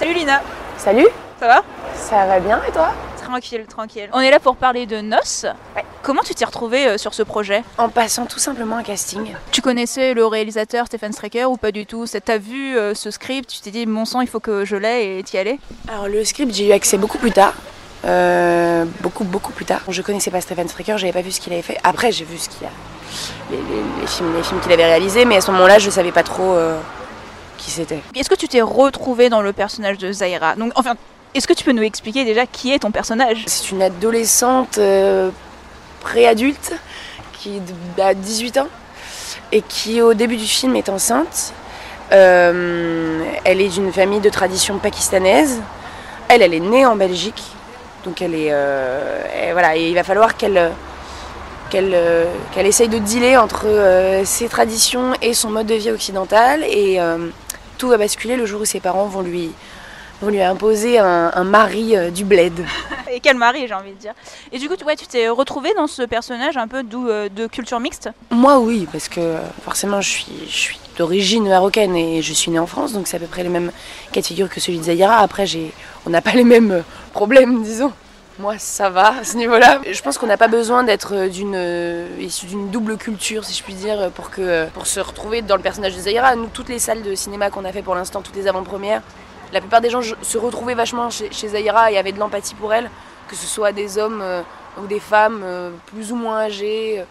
Salut Lina, Salut, ça va? Ça va bien et toi? Tranquille, tranquille. On est là pour parler de Noces. Ouais. Comment tu t'es retrouvée euh, sur ce projet? En passant tout simplement un casting. Tu connaissais le réalisateur Stephen Straker ou pas du tout? C'est- T'as vu euh, ce script, tu t'es dit mon sang il faut que je l'ai et t'y allais Alors le script j'ai eu accès beaucoup plus tard. Euh, beaucoup beaucoup plus tard. Je connaissais pas Stephen Straker, j'avais pas vu ce qu'il avait fait. Après j'ai vu ce qu'il a, les, les- les films, les films qu'il avait réalisés, mais à ce moment-là je savais pas trop euh, qui c'était. Est-ce que tu t'es retrouvée dans le personnage de Zaira Donc enfin, est-ce que tu peux nous expliquer déjà qui est ton personnage C'est une adolescente euh, préadulte qui a 18 ans et qui au début du film est enceinte. Euh, elle est d'une famille de tradition pakistanaise. Elle, elle est née en Belgique, donc elle est, euh, voilà, il va falloir qu'elle qu'elle euh, qu'elle essaye de dealer entre euh, ses traditions et son mode de vie occidental et euh, tout va basculer le jour où ses parents vont lui vont lui imposer un, un mari euh, du bled. Et quel mari j'ai envie de dire. Et du coup tu- ouais, tu t'es retrouvée dans ce personnage un peu d'où, euh, de culture mixte? Moi oui, parce que euh, forcément je suis, je suis d'origine marocaine et je suis née en France, donc c'est à peu près le même cas de figure que celui de Zahira. Après, j'ai, on n'a pas les mêmes problèmes, disons. Moi, ça va à ce niveau-là. Je pense qu'on n'a pas besoin d'être euh, d'une euh, issue d'une double culture, si je puis dire, pour que euh, pour se retrouver dans le personnage de Zahira. Nous, toutes les salles de cinéma qu'on a fait pour l'instant, toutes les avant-premières, la plupart des gens se retrouvaient vachement chez, chez Zahira et avaient de l'empathie pour elle, que ce soit des hommes euh, ou des femmes euh, plus ou moins âgés. euh,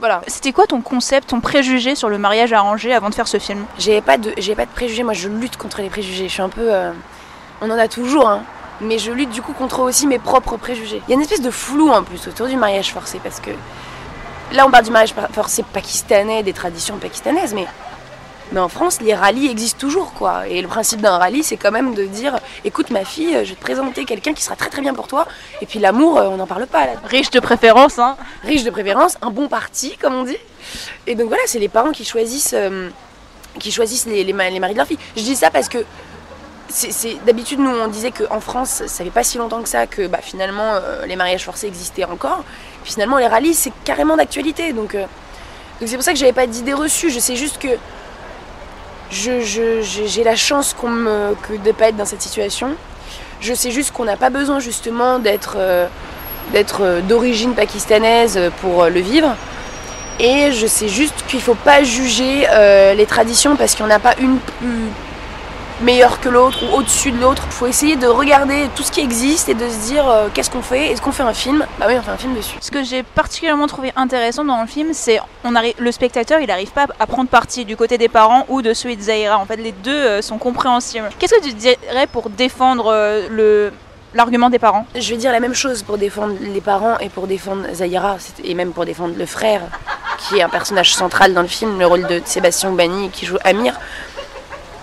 voilà. C'était quoi ton concept, ton préjugé sur le mariage arrangé avant de faire ce film? J'ai pas de j'ai pas de préjugés, moi je lutte contre les préjugés. Je suis un peu euh, on en a toujours hein, mais je lutte du coup contre aussi mes propres préjugés. Il y a une espèce de flou en plus autour du mariage forcé parce que là on parle du mariage forcé pakistanais, des traditions pakistanaises mais mais en France, les rallyes existent toujours, quoi. Et le principe d'un rallye, c'est quand même de dire écoute, ma fille, je vais te présenter quelqu'un qui sera très très bien pour toi. Et puis l'amour, euh, on n'en parle pas là Riche de préférence, hein riche de préférence, un bon parti, comme on dit. Et donc voilà, c'est les parents qui choisissent, euh, qui choisissent les, les, les maris de leur fille. Je dis ça parce que d'habitude, nous, on disait qu'en France, ça fait pas si longtemps que ça que bah, finalement euh, les mariages forcés existaient encore. Finalement, les rallyes, c'est carrément d'actualité. Donc euh, c'est pour ça que j'avais pas d'idée reçue. Je sais juste que j'ai la chance qu'on me, que de pas être dans cette situation. Je sais juste qu'on n'a pas besoin justement d'être euh, d'être d'origine pakistanaise pour le vivre. Et je sais juste qu'il faut pas juger les traditions parce qu'il n'y en a pas une plus meilleure que l'autre ou au-dessus de l'autre. Il faut essayer de regarder tout ce qui existe et de se dire euh, qu'est-ce qu'on fait? Est-ce qu'on fait un film? Bah oui, on fait un film dessus. Ce que j'ai particulièrement trouvé intéressant dans le film, c'est on arrive, le spectateur, il n'arrive pas à prendre parti du côté des parents ou de celui de Zahira. En fait, les deux euh, sont compréhensibles. Qu'est-ce que tu dirais pour défendre euh, le l'argument des parents? Je vais dire la même chose pour défendre les parents et pour défendre Zahira et même pour défendre le frère qui est un personnage central dans le film, le rôle de Sébastien Bani qui joue Amir.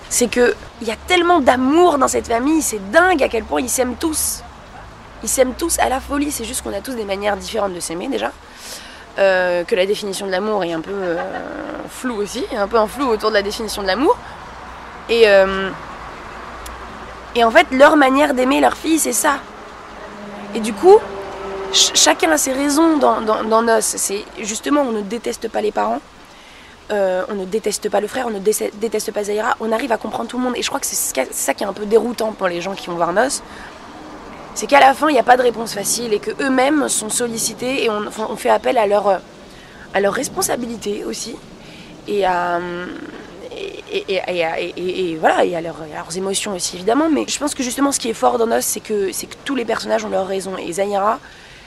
C'est que il y a tellement d'amour dans cette famille, c'est dingue à quel point ils s'aiment tous. Ils s'aiment tous à la folie, c'est juste qu'on a tous des manières différentes de s'aimer déjà. Euh, que la définition de l'amour est un peu euh, floue aussi, un peu un flou autour de la définition de l'amour. Et, euh, et en fait, leur manière d'aimer leur fille, c'est ça. Et du coup, ch- chacun a ses raisons dans, dans, dans Nos. C'est justement, on ne déteste pas les parents, euh, on ne déteste pas le frère, on ne dé- déteste pas Zaira. On arrive à comprendre tout le monde. Et je crois que c'est ça qui est un peu déroutant pour les gens qui vont voir Nos. C'est qu'à la fin, il n'y a pas de réponse facile et que eux-mêmes sont sollicités et on, fait appel à leur, à responsabilité aussi et à, et, voilà, et à, leur- à leurs émotions aussi évidemment. Mais je pense que justement ce qui est fort dans Nos, c'est que, que tous les personnages ont leur raison. Et Zaira,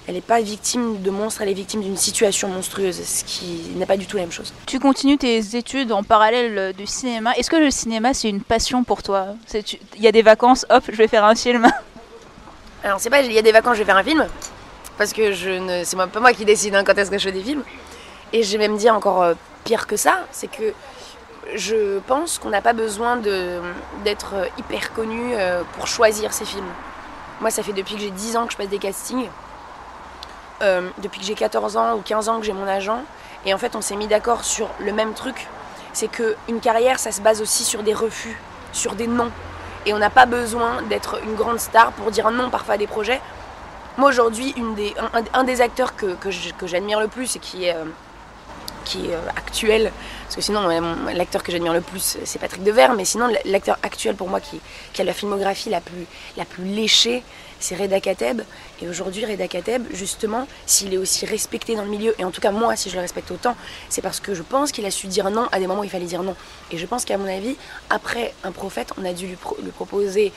elle n'est pas victime de monstres, elle est victime d'une situation monstrueuse, ce qui n'est pas du tout la même chose. Tu continues tes études en parallèle du cinéma. Est-ce que le cinéma, c'est une passion pour toi? Il y a des vacances, hop, je vais faire un film. Alors c'est pas, il y a des vacances, je vais faire un film, parce que je ne, c'est pas moi qui décide hein, quand est-ce que je fais des films. Et je vais même dire encore euh, pire que ça, c'est que je pense qu'on n'a pas besoin de- d'être euh, hyper connu euh, pour choisir ses films. Moi, ça fait depuis que j'ai 10 ans que je passe des castings. Euh, depuis que j'ai 14 ans ou 15 ans que j'ai mon agent. Et en fait, on s'est mis d'accord sur le même truc. C'est qu'une carrière, ça se base aussi sur des refus, sur des noms. Et on n'a pas besoin d'être une grande star pour dire non parfois à des projets. Moi, aujourd'hui, un, des acteurs que, que j'admire le plus et qui est, euh, qui est euh, actuel, parce que sinon, l'acteur que j'admire le plus, c'est Patrick Devers, mais sinon, l'acteur actuel pour moi qui, qui a la filmographie la plus, la plus léchée, c'est Reda Kateb. Et aujourd'hui, Reda Kateb, justement, s'il est aussi respecté dans le milieu, et en tout cas moi, si je le respecte autant, c'est parce que je pense qu'il a su dire non à des moments où il fallait dire non. Et je pense qu'à mon avis, après Un prophète, on a dû lui, pro- lui proposer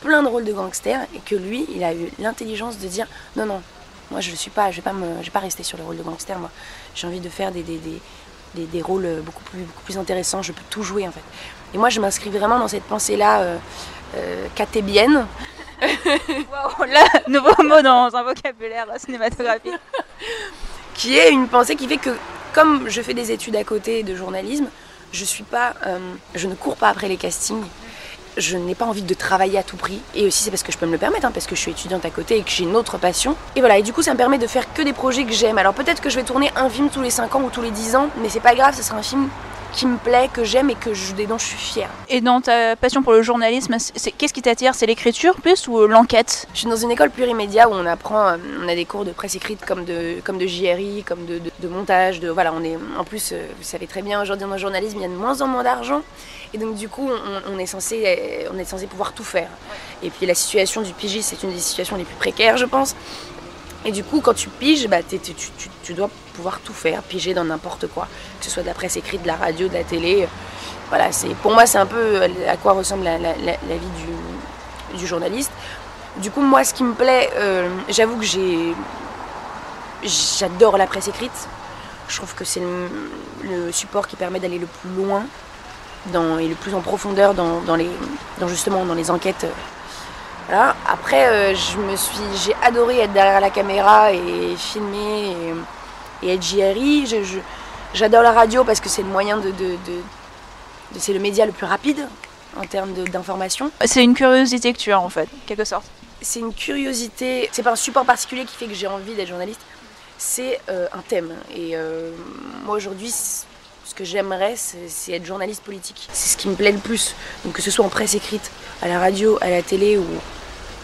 plein de rôles de gangster, et que lui, il a eu l'intelligence de dire non, non, moi je suis pas, je vais vais pas rester sur le rôle de gangster, moi. J'ai envie de faire des, rôles beaucoup plus, beaucoup plus intéressants, je peux tout jouer en fait. Et moi, je m'inscris vraiment dans cette pensée-là euh, euh. Waouh, là, nouveau mot dans un vocabulaire cinématographique. qui est une pensée qui fait que comme je fais des études à côté de journalisme, euh, je ne cours pas après les castings. Je n'ai pas envie de travailler à tout prix. Et aussi, c'est parce que je peux me le permettre, hein, parce que je suis étudiante à côté et que j'ai une autre passion. Et voilà, et du coup, ça me permet de faire que des projets que j'aime. Alors peut-être que je vais tourner un film tous les 5 ans ou tous les 10 ans, mais c'est pas grave, ce sera un film qui me plaît, que j'aime et que je, dont je suis fière. Et dans ta passion pour le journalisme, c'est- qu'est-ce qui t'attire? C'est l'écriture plus ou l'enquête? Je suis dans une école plurimédia où on apprend, euh, on a des cours de presse écrite comme de, comme de JRI, comme de, de- de montage, de voilà, on est en plus, euh, vous savez très bien, aujourd'hui dans le journalisme, il y a de moins en moins d'argent, et donc du coup, on, on est censé, euh, on est censé pouvoir tout faire. Et puis la situation du pigiste, c'est une des situations les plus précaires, je pense. Et du coup, quand tu piges, bah, tu, dois pouvoir tout faire, piger dans n'importe quoi, que ce soit de la presse écrite, de la radio, de la télé. Voilà, pour moi, c'est un peu euh, à quoi ressemble la, vie du, journaliste. Du coup, moi, ce qui me plaît, euh, j'avoue que j'adore la presse écrite. Je trouve que c'est le, support qui permet d'aller le plus loin et le plus en profondeur dans, justement dans les enquêtes. Voilà. Après, euh, je me suis, j'ai adoré être derrière la caméra et filmer et, et être JRI. J'adore la radio parce que c'est le moyen de, de- de- de- c'est le média le plus rapide en termes d'information. C'est une curiosité que tu as en fait, quelque sorte. c'est une curiosité, c'est pas un support particulier qui fait que j'ai envie d'être journaliste, c'est euh, un thème. Et euh, moi aujourd'hui, ce que j'aimerais, c'est être journaliste politique. C'est ce qui me plaît le plus. Donc que ce soit en presse écrite, à la radio, à la télé ou,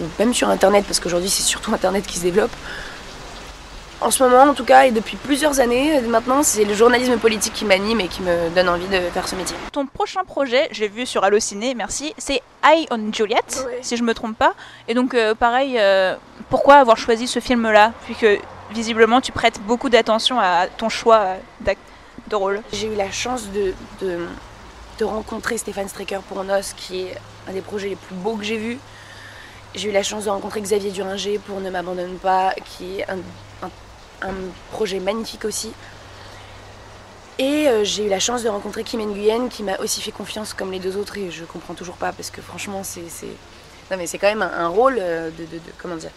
ou même sur Internet, parce qu'aujourd'hui c'est surtout Internet qui se développe. En ce moment, en tout cas, et depuis plusieurs années euh, maintenant, c'est le journalisme politique qui m'anime et qui me donne envie de faire ce métier. Ton prochain projet, j'ai vu sur Allociné, merci, c'est Eye on Juliet, Ouais. si je me trompe pas. Et donc, euh, pareil, euh, pourquoi avoir choisi ce film-là Puisque visiblement, tu prêtes beaucoup d'attention à ton choix euh, J'ai eu la chance de, de, rencontrer Stéphane Strecker pour Nos, qui est un des projets les plus beaux que j'ai vus. J'ai eu la chance de rencontrer Xavier Duringer pour Ne m'abandonne pas, qui est un, un- projet magnifique aussi. Et euh, j'ai eu la chance de rencontrer Kim Nguyen, qui m'a aussi fait confiance comme les deux autres, et je comprends toujours pas, parce que franchement, c'est. Non, mais c'est quand même un, un rôle euh, de, de- de- Comment dire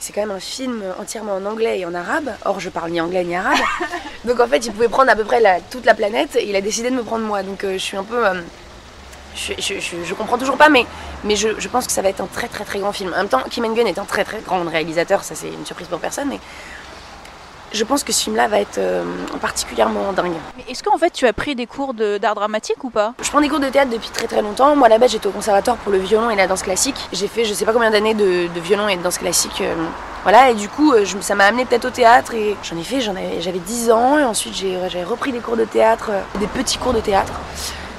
C'est quand même un film entièrement en anglais et en arabe. Or, je parle ni anglais ni arabe. Donc en fait, il pouvait prendre à peu près toute la planète et il a décidé de me prendre moi. Donc euh, je suis un peu. euh, je, comprends toujours pas, mais, je, pense que ça va être un très très très grand film. En même temps, Kim Nguyen est un très très grand réalisateur, ça c'est une surprise pour personne, mais je pense que ce film-là va être euh, particulièrement dingue. Est-ce qu'en fait, tu as pris des cours de- d'art dramatique ou pas? Je prends des cours de théâtre depuis très très longtemps. Moi, là-bas, j'étais au conservatoire pour le violon et la danse classique. J'ai fait je sais pas combien d'années de, de violon et de danse classique. euh, voilà, et du coup, euh, je- ça m'a amené peut-être au théâtre. Et j'en ai fait, j'avais 10 ans. Et ensuite, j'ai j'avais repris des cours de théâtre, des petits cours de théâtre.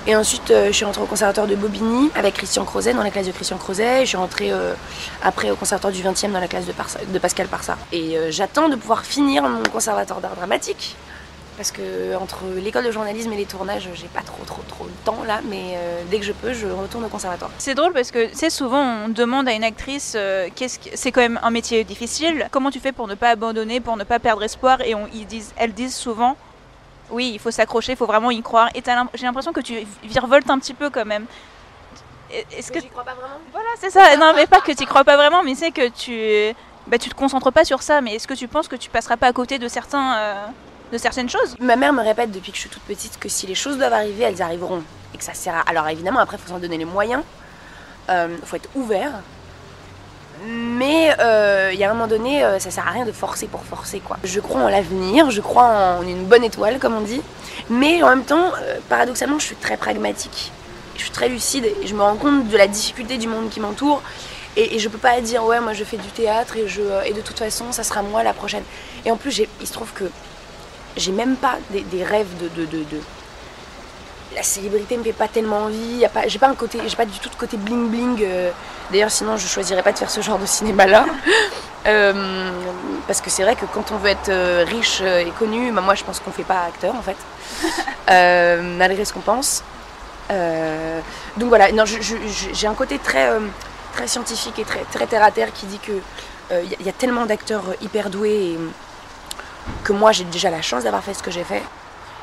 Et ensuite, euh, je suis rentrée au conservatoire de Bobigny avec Christian Crozet, dans la classe de Christian Crozet. Et je suis rentrée euh, après au conservatoire du 20e dans la classe de, de Pascal Parsa. Et euh, j'attends de pouvoir finir mon conservatoire d'art dramatique. Parce que entre l'école de journalisme et les tournages, j'ai pas trop trop trop le temps là, mais dès que je peux, je retourne au conservatoire. C'est drôle parce que, sais, souvent on demande à une actrice, c'est quand même un métier difficile, comment tu fais pour ne pas abandonner, pour ne pas perdre espoir, et ils disent, elles disent souvent, oui, il faut s'accrocher, il faut vraiment y croire, et j'ai l'impression que tu virevoltes un petit peu quand même. Est-ce que j'y crois pas vraiment Voilà, c'est ça. Non, mais pas que tu crois pas vraiment, mais c'est que tu, bah, tu te concentres pas sur ça. Mais est-ce que tu penses que tu passeras pas à côté de certains, euh, de certaines choses? Ma mère me répète depuis que je suis toute petite que si les choses doivent arriver, elles arriveront. Et que ça sert à... Alors évidemment, après, il faut s'en donner les moyens. Il euh, faut être ouvert. Mais euh, il y a un moment donné, euh, ça sert à rien de forcer pour forcer quoi. Je crois en l'avenir, je crois en une bonne étoile comme on dit. Mais en même temps, paradoxalement, je suis très pragmatique. Je suis très lucide et je me rends compte de la difficulté du monde qui m'entoure. Et, je peux pas dire ouais moi je fais du théâtre et, de toute façon ça sera moi la prochaine. Et en plus il se trouve que j'ai même pas des, rêves de, La célébrité me fait pas tellement envie. Y a pas, j'ai pas un côté, j'ai pas du tout de côté bling bling. Euh. d'ailleurs, sinon, je choisirais pas de faire ce genre de cinéma-là. Euh, parce que c'est vrai que quand on veut être euh, riche et connu, bah, moi, je pense qu'on fait pas acteur en fait, malgré ce qu'on pense. donc voilà, non, j'ai un côté très, très scientifique et très, très terre à terre qui dit que il y, a tellement d'acteurs hyper doués. Et, que moi j'ai déjà la chance d'avoir fait ce que j'ai fait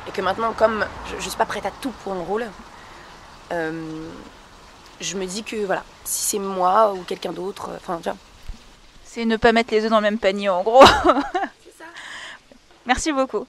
et que maintenant comme je, ne suis pas prête à tout pour un rôle euh, je me dis que voilà si c'est moi ou quelqu'un d'autre euh, enfin vois. C'est ne pas mettre les œufs dans le même panier en gros. C'est ça. Merci beaucoup